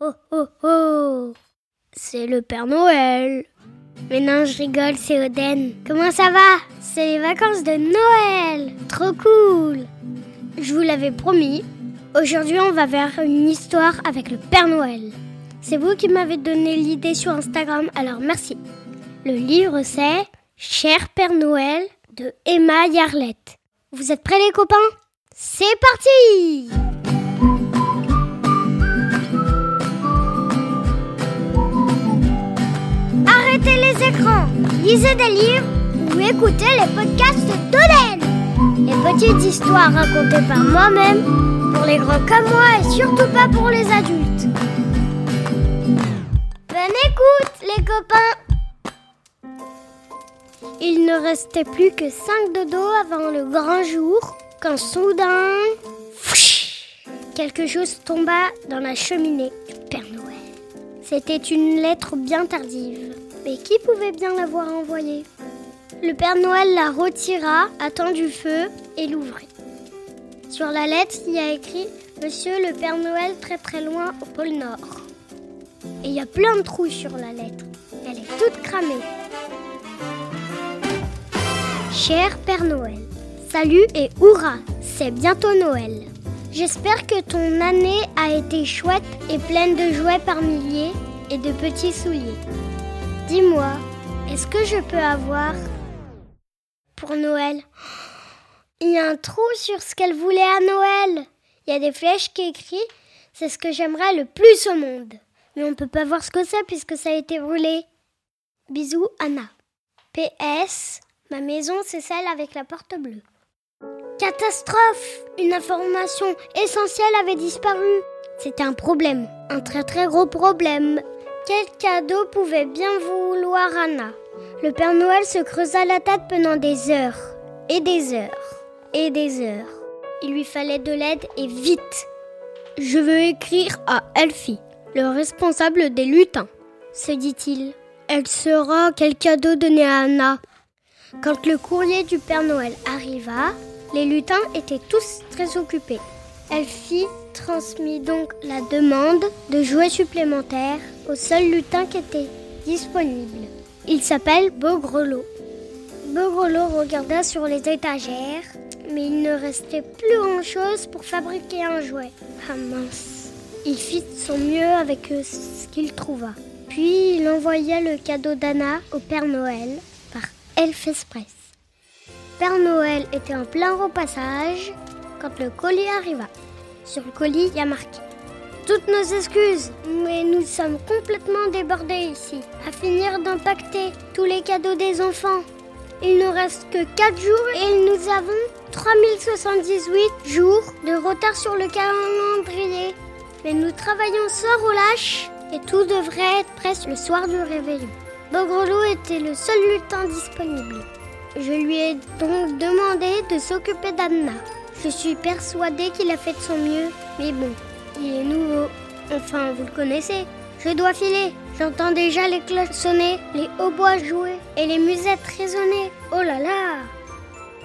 Oh oh oh C'est le Père Noël Mais non, je rigole, c'est Oden. Comment ça va? C'est les vacances de Noël Trop cool Je vous l'avais promis, aujourd'hui on va vers une histoire avec le Père Noël. C'est vous qui m'avez donné l'idée sur Instagram, alors merci. Le livre c'est Cher Père Noël de Emma Yarlette. Vous êtes prêts les copains? C'est parti lisez des livres ou écoutez les podcasts d'Oden. Les petites histoires racontées par moi-même, pour les grands comme moi et surtout pas pour les adultes. Bonne écoute les copains Il ne restait plus que cinq dodos avant le grand jour quand soudain... quelque chose tomba dans la cheminée du Père Noël. C'était une lettre bien tardive. Mais qui pouvait bien l'avoir envoyée Le Père Noël la retira, attend du feu et l'ouvrit. Sur la lettre, il y a écrit Monsieur le Père Noël très très loin au pôle Nord. Et il y a plein de trous sur la lettre. Elle est toute cramée. Cher Père Noël, salut et hurrah, c'est bientôt Noël. J'espère que ton année a été chouette et pleine de jouets par milliers et de petits souliers. Dis-moi, est-ce que je peux avoir pour Noël? Il y a un trou sur ce qu'elle voulait à Noël. Il y a des flèches qui écrivent c'est ce que j'aimerais le plus au monde. Mais on ne peut pas voir ce que c'est puisque ça a été brûlé. Bisous, Anna. PS, ma maison c'est celle avec la porte bleue. Catastrophe Une information essentielle avait disparu. C'était un problème, un très très gros problème. Quel cadeau pouvait bien vouloir Anna? Le Père Noël se creusa la tête pendant des heures, et des heures, et des heures. Il lui fallait de l'aide et vite. Je veux écrire à Elfie, le responsable des lutins, se dit-il. Elle saura quel cadeau donner à Anna. Quand le courrier du Père Noël arriva, les lutins étaient tous très occupés. Elfie transmit donc la demande de jouets supplémentaires au seul lutin qui était disponible. Il s'appelle Beaugrelot. Beaugrelot regarda sur les étagères, mais il ne restait plus grand-chose pour fabriquer un jouet. Ah mince. Il fit son mieux avec ce qu'il trouva. Puis il envoya le cadeau d'Anna au Père Noël par Elf Express. Père Noël était en plein repassage quand le colis arriva. Sur le colis, il y a marqué Toutes nos excuses, mais nous sommes complètement débordés ici, à finir d'impacter tous les cadeaux des enfants. Il ne reste que 4 jours et nous avons 3078 jours de retard sur le calendrier. Mais nous travaillons sans relâche et tout devrait être presque le soir du réveillon. Bogrelot était le seul lutin disponible. Je lui ai donc demandé de s'occuper d'Anna. Je suis persuadée qu'il a fait de son mieux, mais bon, il est nouveau. Enfin, vous le connaissez. Je dois filer. J'entends déjà les cloches sonner, les hautbois jouer et les musettes résonner. Oh là là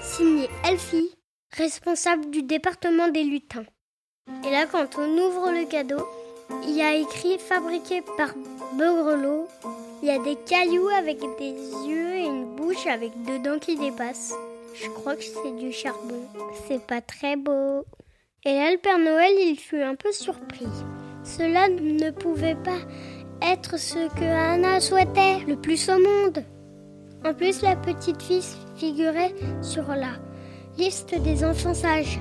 Signé Elfie, responsable du département des lutins. Et là, quand on ouvre le cadeau, il y a écrit fabriqué par Beugrelot. Il y a des cailloux avec des yeux et une bouche avec deux dents qui dépassent. Je crois que c'est du charbon. C'est pas très beau. Et là, le Père Noël, il fut un peu surpris. Cela ne pouvait pas être ce que Anna souhaitait le plus au monde. En plus, la petite fille figurait sur la liste des enfants sages.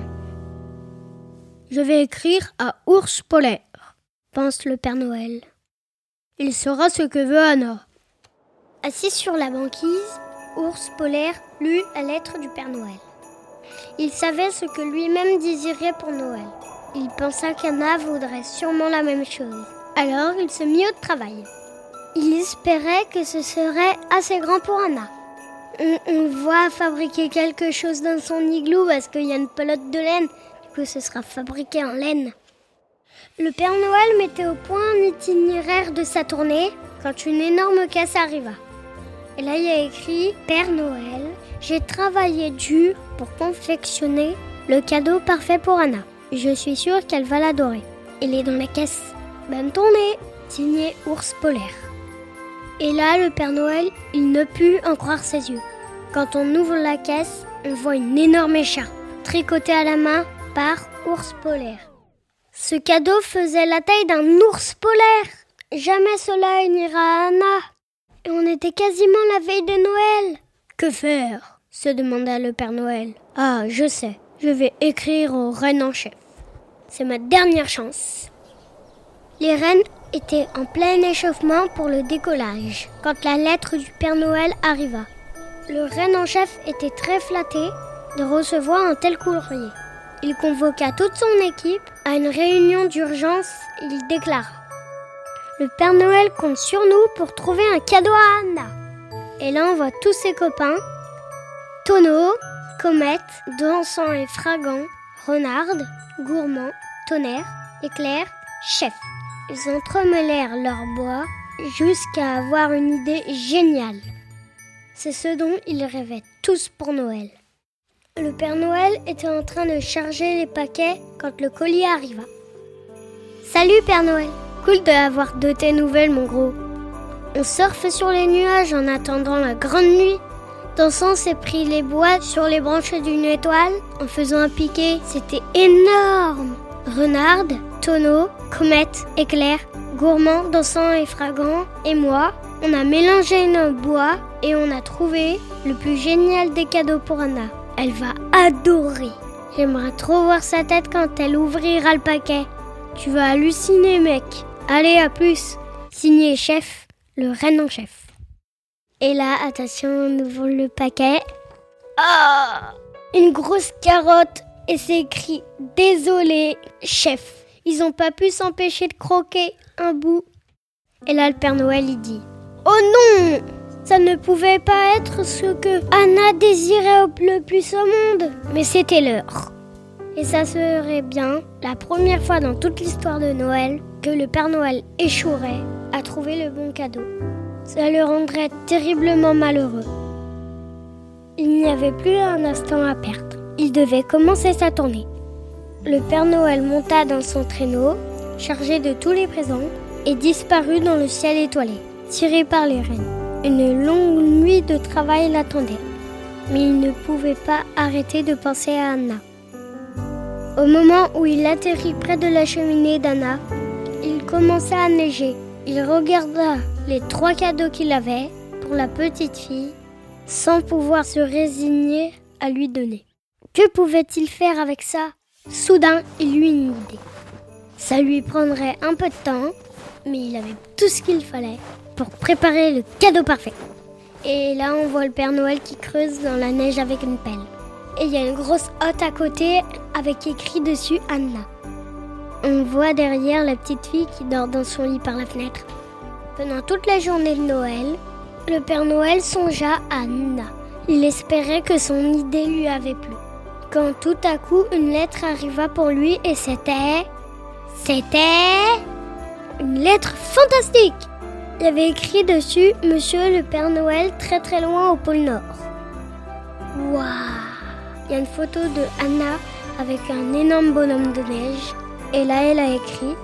Je vais écrire à Ours Polaire, pense le Père Noël. Il saura ce que veut Anna. Assis sur la banquise, Ours Polaire lut la lettre du Père Noël. Il savait ce que lui-même désirait pour Noël. Il pensa qu'Anna voudrait sûrement la même chose. Alors il se mit au travail. Il espérait que ce serait assez grand pour Anna. On, voit fabriquer quelque chose dans son igloo parce qu'il y a une pelote de laine. Du coup, ce sera fabriqué en laine. Le Père Noël mettait au point un itinéraire de sa tournée quand une énorme caisse arriva. Et là, il y a écrit Père Noël, j'ai travaillé dur pour confectionner le cadeau parfait pour Anna. Je suis sûre qu'elle va l'adorer. Il est dans la caisse. Bonne tournée Signé Ours Polaire. Et là, le Père Noël, il ne put en croire ses yeux. Quand on ouvre la caisse, on voit une énorme écharpe, tricotée à la main par Ours Polaire. Ce cadeau faisait la taille d'un ours polaire. Jamais cela n'ira Anna. Et on était quasiment la veille de Noël. Que faire se demanda le Père Noël. Ah, je sais, je vais écrire aux reines en chef. C'est ma dernière chance. Les reines étaient en plein échauffement pour le décollage quand la lettre du Père Noël arriva. Le reine en chef était très flatté de recevoir un tel courrier. Il convoqua toute son équipe à une réunion d'urgence. Il déclara Le Père Noël compte sur nous pour trouver un cadeau à Anna. Et voit tous ses copains Tonneau, Comète, Dansant et Fragant, Renard, Gourmand, Tonnerre, Éclair, Chef. Ils entremêlèrent leur bois jusqu'à avoir une idée géniale. C'est ce dont ils rêvaient tous pour Noël. Le Père Noël était en train de charger les paquets quand le colis arriva. Salut Père Noël, cool d'avoir de tes nouvelles mon gros. On surfe sur les nuages en attendant la grande nuit. Dansant s'est pris les bois sur les branches d'une étoile en faisant un piqué. C'était énorme. Renard, tonneau, comète, éclair, gourmand, dansant et fragant, et moi, on a mélangé nos bois et on a trouvé le plus génial des cadeaux pour Anna. Elle va adorer. J'aimerais trop voir sa tête quand elle ouvrira le paquet. Tu vas halluciner, mec. Allez, à plus. Signé chef, le reine en chef. Et là, attention, on ouvre le paquet. Ah Une grosse carotte et c'est écrit Désolé, chef. Ils n'ont pas pu s'empêcher de croquer un bout. Et là, le Père Noël, il dit Oh non ça ne pouvait pas être ce que Anna désirait le plus au monde, mais c'était l'heure. Et ça serait bien la première fois dans toute l'histoire de Noël le Père Noël échouerait à trouver le bon cadeau. Ça le rendrait terriblement malheureux. Il n'y avait plus un instant à perdre. Il devait commencer sa tournée. Le Père Noël monta dans son traîneau, chargé de tous les présents, et disparut dans le ciel étoilé, tiré par les reines. Une longue nuit de travail l'attendait, mais il ne pouvait pas arrêter de penser à Anna. Au moment où il atterrit près de la cheminée d'Anna, il commença à neiger. Il regarda les trois cadeaux qu'il avait pour la petite fille sans pouvoir se résigner à lui donner. Que pouvait-il faire avec ça? Soudain, il eut une idée. Ça lui prendrait un peu de temps, mais il avait tout ce qu'il fallait pour préparer le cadeau parfait. Et là, on voit le Père Noël qui creuse dans la neige avec une pelle. Et il y a une grosse hotte à côté avec écrit dessus Anna. On voit derrière la petite fille qui dort dans son lit par la fenêtre. Pendant toute la journée de Noël, le Père Noël songea à Anna. Il espérait que son idée lui avait plu. Quand tout à coup une lettre arriva pour lui et c'était... C'était... Une lettre fantastique il avait écrit dessus Monsieur le Père Noël très très loin au pôle Nord. Waouh Il y a une photo de Anna avec un énorme bonhomme de neige. Et là, elle a écrit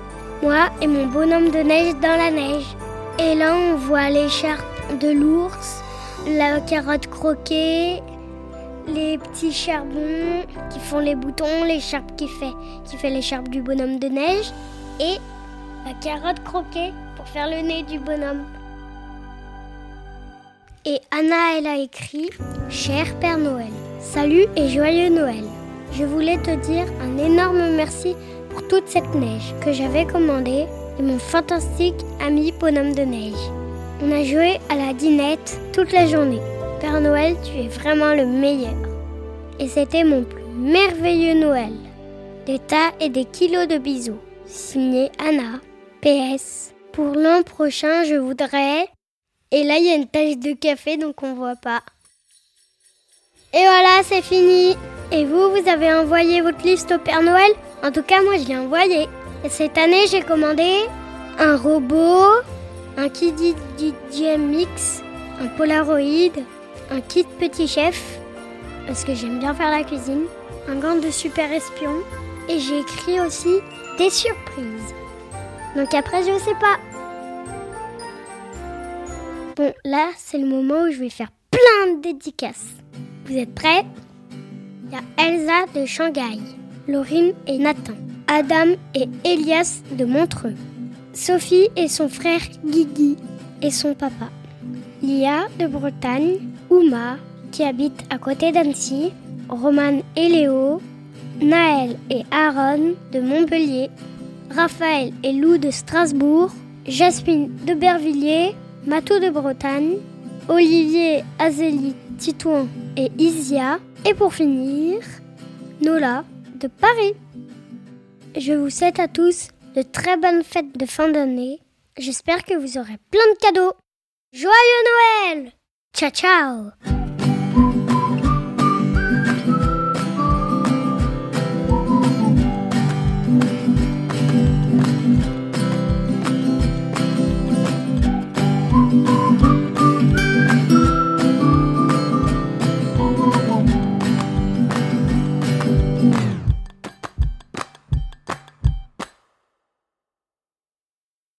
Moi et mon bonhomme de neige dans la neige. Et là, on voit l'écharpe de l'ours, la carotte croquée, les petits charbons qui font les boutons, l'écharpe qui fait, qui fait l'écharpe du bonhomme de neige et la carotte croquée faire le nez du bonhomme. Et Anna, elle a écrit Cher Père Noël, salut et joyeux Noël. Je voulais te dire un énorme merci pour toute cette neige que j'avais commandée et mon fantastique ami bonhomme de neige. On a joué à la dinette toute la journée. Père Noël, tu es vraiment le meilleur. Et c'était mon plus merveilleux Noël. Des tas et des kilos de bisous. Signé Anna. PS. Pour l'an prochain, je voudrais... Et là, il y a une tache de café, donc on voit pas. Et voilà, c'est fini. Et vous, vous avez envoyé votre liste au Père Noël? En tout cas, moi, je l'ai envoyé. Et cette année, j'ai commandé un robot, un kit DJ Mix, un Polaroid, un kit Petit Chef, parce que j'aime bien faire la cuisine, un gant de super espion, et j'ai écrit aussi des surprises. Donc après, je sais pas. Bon, là, c'est le moment où je vais faire plein de dédicaces. Vous êtes prêts? Il y a Elsa de Shanghai, Laurine et Nathan, Adam et Elias de Montreux, Sophie et son frère Guigui et son papa, Lia de Bretagne, Uma qui habite à côté d'Annecy, Roman et Léo, Naël et Aaron de Montpellier, Raphaël et Lou de Strasbourg, Jasmine de Bervilliers, Matou de Bretagne, Olivier, Azélie, Titouan et Isia. Et pour finir, Nola de Paris. Je vous souhaite à tous de très bonnes fêtes de fin d'année. J'espère que vous aurez plein de cadeaux. Joyeux Noël Ciao ciao